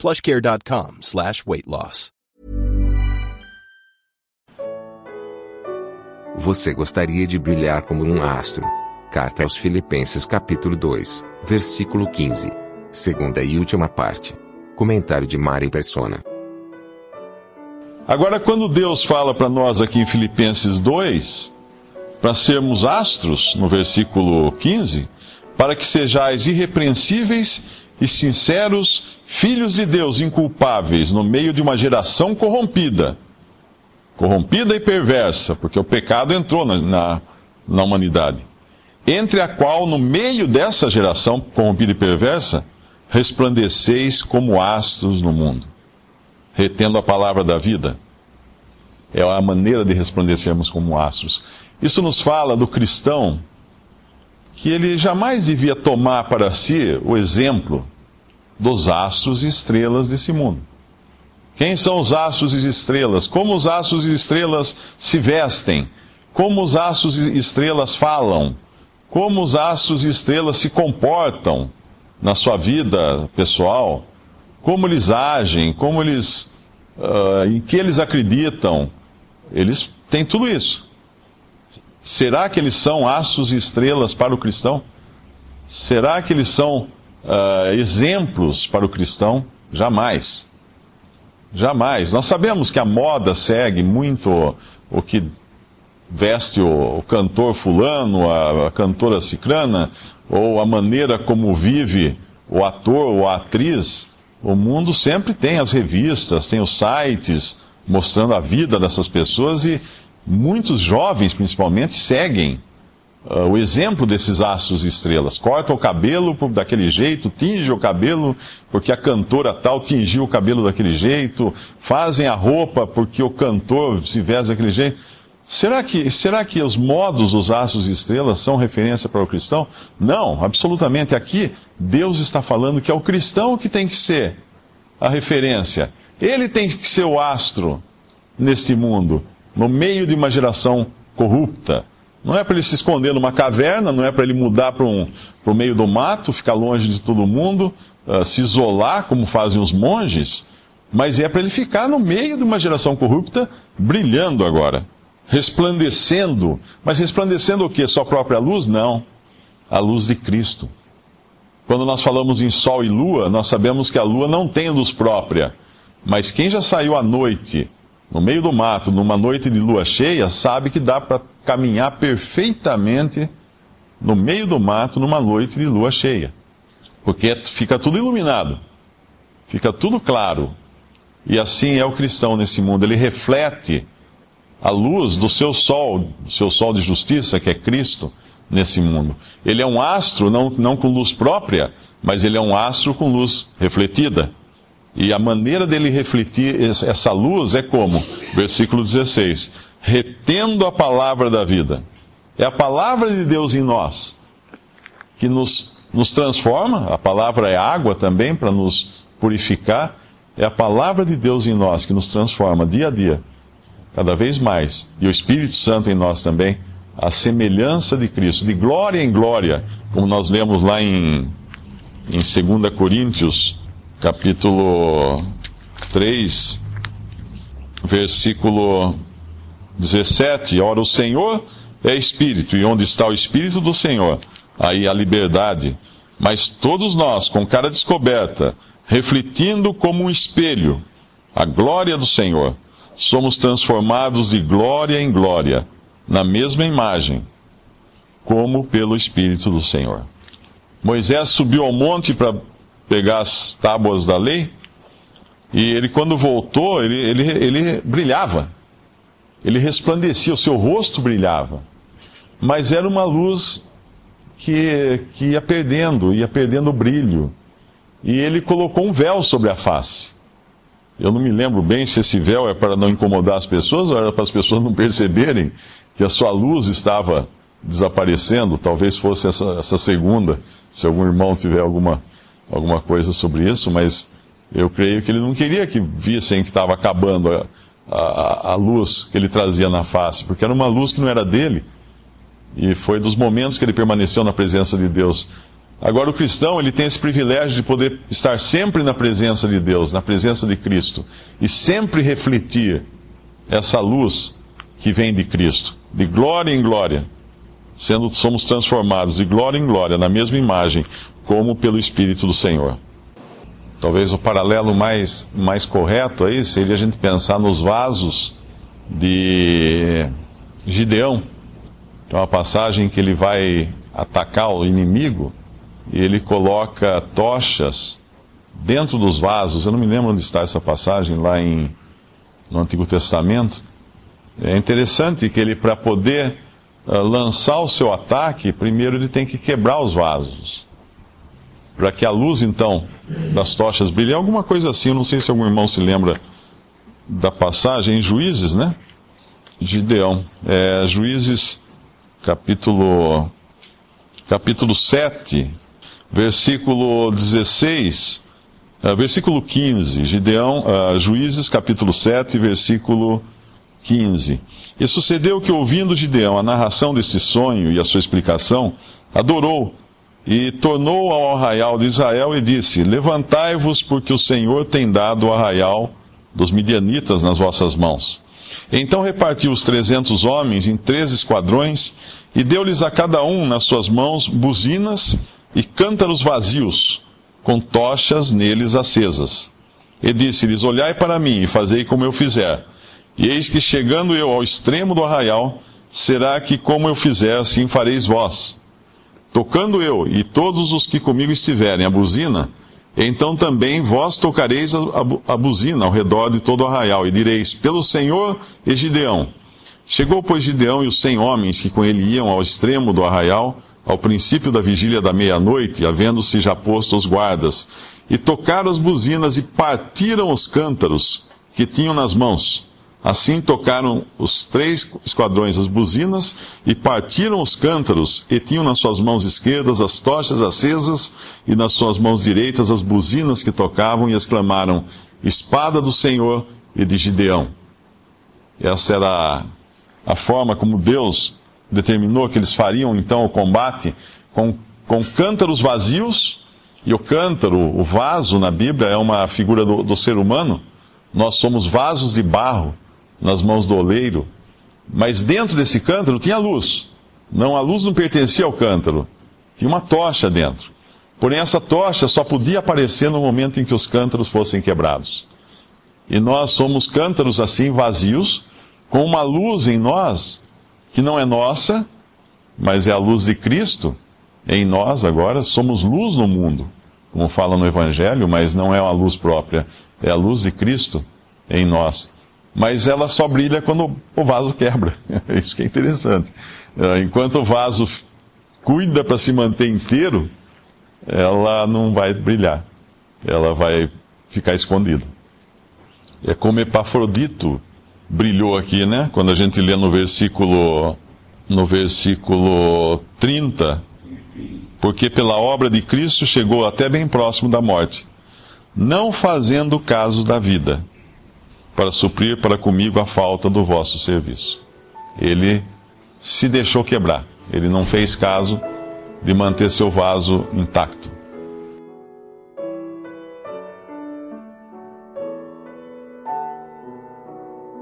plushcare.com slash weight loss. Você gostaria de brilhar como um astro? Carta aos Filipenses capítulo 2, versículo 15. Segunda e última parte. Comentário de Mari Persona. Agora, quando Deus fala para nós aqui em Filipenses 2, para sermos astros, no versículo 15, para que sejais irrepreensíveis e sinceros, filhos de Deus inculpáveis no meio de uma geração corrompida. Corrompida e perversa, porque o pecado entrou na, na, na humanidade. Entre a qual, no meio dessa geração corrompida e perversa, resplandeceis como astros no mundo, retendo a palavra da vida. É a maneira de resplandecermos como astros. Isso nos fala do cristão que ele jamais devia tomar para si o exemplo dos astros e estrelas desse mundo. Quem são os astros e estrelas? Como os astros e estrelas se vestem? Como os astros e estrelas falam? Como os astros e estrelas se comportam na sua vida pessoal? Como eles agem? Como eles, uh, em que eles acreditam? Eles têm tudo isso. Será que eles são astros e estrelas para o cristão? Será que eles são uh, exemplos para o cristão? Jamais. Jamais. Nós sabemos que a moda segue muito o que veste o, o cantor fulano, a, a, cantora cicrana, ou a maneira como vive o ator ou a atriz. O mundo sempre tem as revistas, tem os sites mostrando a vida dessas pessoas e muitos jovens, principalmente, seguem uh, o exemplo desses astros e estrelas. Corta o cabelo daquele jeito, tinge o cabelo porque a cantora tal tingiu o cabelo daquele jeito, fazem a roupa porque o cantor se veste daquele jeito. Será que, será que os modos dos astros e estrelas são referência para o cristão? Não, absolutamente. Aqui, Deus está falando que é o cristão que tem que ser a referência. Ele tem que ser o astro neste mundo no meio de uma geração corrupta. Não é para ele se esconder numa caverna, não é para ele mudar para um, o meio do mato, ficar longe de todo mundo, uh, se isolar, como fazem os monges, mas é para ele ficar no meio de uma geração corrupta, brilhando agora, resplandecendo. Mas resplandecendo o quê? Sua própria luz? Não. A luz de Cristo. Quando nós falamos em sol e lua, nós sabemos que a lua não tem luz própria. Mas quem já saiu à noite no meio do mato, numa noite de lua cheia, sabe que dá para caminhar perfeitamente no meio do mato numa noite de lua cheia. Porque fica tudo iluminado, fica tudo claro. E assim é o cristão nesse mundo, ele reflete a luz do seu sol, do seu sol de justiça, que é Cristo, nesse mundo. Ele é um astro, não, não com luz própria, mas ele é um astro com luz refletida. E a maneira dele refletir essa luz é como? Versículo 16: retendo a palavra da vida. É a palavra de Deus em nós que nos, nos transforma. A palavra é água também para nos purificar. É a palavra de Deus em nós que nos transforma dia a dia, cada vez mais. E o Espírito Santo em nós também, a semelhança de Cristo, de glória em glória, como nós lemos lá em, em 2 Coríntios capítulo 3, versículo 17. Ora, o Senhor é Espírito, e onde está o Espírito do Senhor, aí a liberdade. Mas todos nós, com cara descoberta, refletindo como um espelho a glória do Senhor, somos transformados de glória em glória, na mesma imagem, como pelo Espírito do Senhor. Moisés subiu ao monte para pegar as tábuas da lei. E ele, quando voltou, ele, ele, ele brilhava. Ele resplandecia, o seu rosto brilhava. Mas era uma luz que, que ia perdendo, ia perdendo o brilho. E ele colocou um véu sobre a face. Eu não me lembro bem se esse véu é para não incomodar as pessoas ou era para as pessoas não perceberem que a sua luz estava desaparecendo. Talvez fosse essa, essa segunda, se algum irmão tiver alguma, alguma coisa sobre isso, mas eu creio que ele não queria que vissem que estava acabando a, a, a luz que ele trazia na face, porque era uma luz que não era dele. E foi dos momentos que ele permaneceu na presença de Deus. Agora o cristão, ele tem esse privilégio de poder estar sempre na presença de Deus, na presença de Cristo, e sempre refletir essa luz que vem de Cristo, de glória em glória, sendo somos transformados de glória em glória na mesma imagem, como pelo Espírito do Senhor. Talvez o paralelo mais, mais correto aí seria a gente pensar nos vasos de Gideão. É uma passagem que ele vai atacar o inimigo e ele coloca tochas dentro dos vasos. Eu não me lembro onde está essa passagem, lá em, no Antigo Testamento. É interessante que ele, para poder uh, lançar o seu ataque, primeiro ele tem que quebrar os vasos. Para que a luz, então, das tochas brilhe. É alguma coisa assim, eu não sei se algum irmão se lembra da passagem em Juízes, né? Gideão. É, Juízes, capítulo, capítulo 7, versículo 16, uh, eh, versículo 15, Gideão, uh, Juízes, capítulo 7, versículo 15. E sucedeu que, ouvindo Gideão a narração desse sonho e a sua explicação, adorou e tornou ao arraial de Israel e disse: Levantai-vos, porque o Senhor tem dado o arraial dos midianitas nas vossas mãos. Então repartiu os trezentos homens em três esquadrões e deu-lhes a cada um nas suas mãos buzinas e cântaros vazios, com tochas neles acesas. E disse-lhes: Olhai para mim e fazei como eu fizer. E eis que chegando eu ao extremo do arraial, será que como eu fizer, assim fareis vós. Tocando eu e todos os que comigo estiverem a buzina, então também vós tocareis a, buzina ao redor de todo o arraial, e direis: Pelo Senhor e Gideão. Chegou, pois, Gideão e os cem homens que com ele iam ao extremo do arraial, ao princípio da vigília da meia-noite, havendo-se já posto os guardas, e tocaram as buzinas e partiram os cântaros que tinham nas mãos. Assim tocaram os três esquadrões as buzinas e partiram os cântaros, e tinham nas suas mãos esquerdas as tochas acesas, e nas suas mãos direitas as buzinas que tocavam, e exclamaram: Espada do Senhor e de Gideão. Essa era a, forma como Deus determinou que eles fariam então o combate com, com cântaros vazios, e o cântaro, o vaso na Bíblia, é uma figura do, do ser humano. Nós somos vasos de barro nas mãos do oleiro, mas dentro desse cântaro tinha luz. Não, a luz não pertencia ao cântaro, tinha uma tocha dentro. Porém, essa tocha só podia aparecer no momento em que os cântaros fossem quebrados. E nós somos cântaros assim, vazios, com uma luz em nós que não é nossa, mas é a luz de Cristo em nós agora. Somos luz no mundo, como fala no Evangelho, mas não é uma luz própria, é a luz de Cristo em nós. Mas ela só brilha quando o vaso quebra. Isso que é interessante. É, enquanto o vaso cuida para se manter inteiro, ela não vai brilhar. Ela vai ficar escondida. É como Epafrodito brilhou aqui, né? Quando a gente lê no versículo no versículo 30, porque pela obra de Cristo chegou até bem próximo da morte, não fazendo caso da vida, para suprir para comigo a falta do vosso serviço. Ele se deixou quebrar, ele não fez caso de manter seu vaso intacto.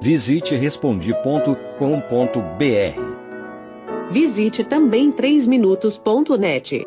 Visite respondi.com.br. Visite também 3minutos.net.